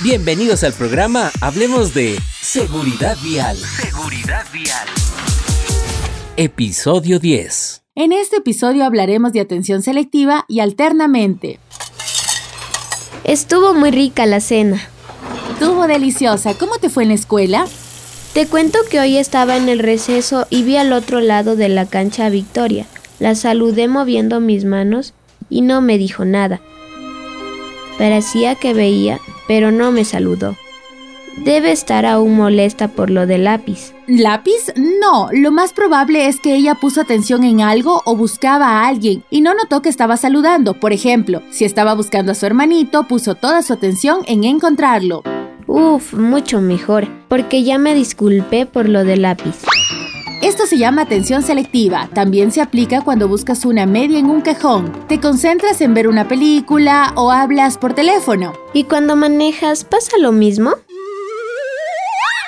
Bienvenidos al programa Hablemos de Seguridad Vial. Seguridad Vial. Episodio 10. En este episodio hablaremos de atención selectiva y alternamente. Estuvo muy rica la cena. Estuvo deliciosa. ¿Cómo te fue en la escuela? Te cuento que hoy estaba en el receso y vi al otro lado de la cancha a Victoria. La saludé moviendo mis manos y no me dijo nada. Parecía que veía, pero no me saludó. Debe estar aún molesta por lo del lápiz. ¿Lápiz? No, lo más probable es que ella puso atención en algo o buscaba a alguien y no notó que estaba saludando. Por ejemplo, si estaba buscando a su hermanito, puso toda su atención en encontrarlo. Uf, mucho mejor, porque ya me disculpé por lo del lápiz. Se llama atención selectiva. También se aplica cuando buscas una media en un cajón. Te concentras en ver una película o hablas por teléfono. ¿Y cuando manejas pasa lo mismo?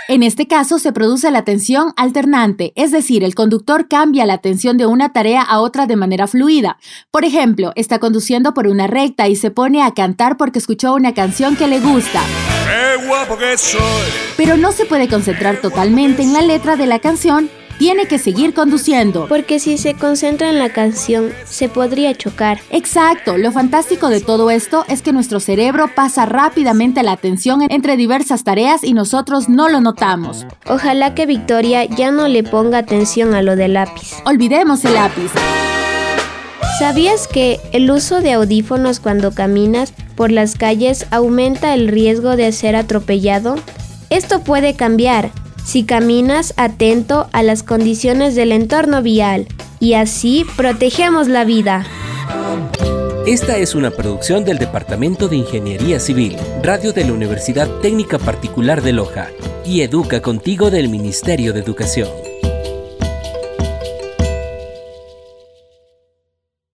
En este caso se produce la atención alternante, es decir, el conductor cambia la atención de una tarea a otra de manera fluida. Por ejemplo, está conduciendo por una recta y se pone a cantar porque escuchó una canción que le gusta. ¡Qué guapo que soy! Pero no se puede concentrar totalmente en la letra de la canción, tiene que seguir conduciendo. Porque si se concentra en la canción, se podría chocar. Exacto, lo fantástico de todo esto es que nuestro cerebro pasa rápidamente la atención entre diversas tareas y nosotros no lo notamos. Ojalá que Victoria ya no le ponga atención a lo del lápiz. Olvidemos el lápiz. ¿Sabías que el uso de audífonos cuando caminas por las calles aumenta el riesgo de ser atropellado? Esto puede cambiar si caminas atento a las condiciones del entorno vial y así protegemos la vida. Esta es una producción del Departamento de Ingeniería Civil, Radio de la Universidad Técnica Particular de Loja y Educa Contigo del Ministerio de Educación.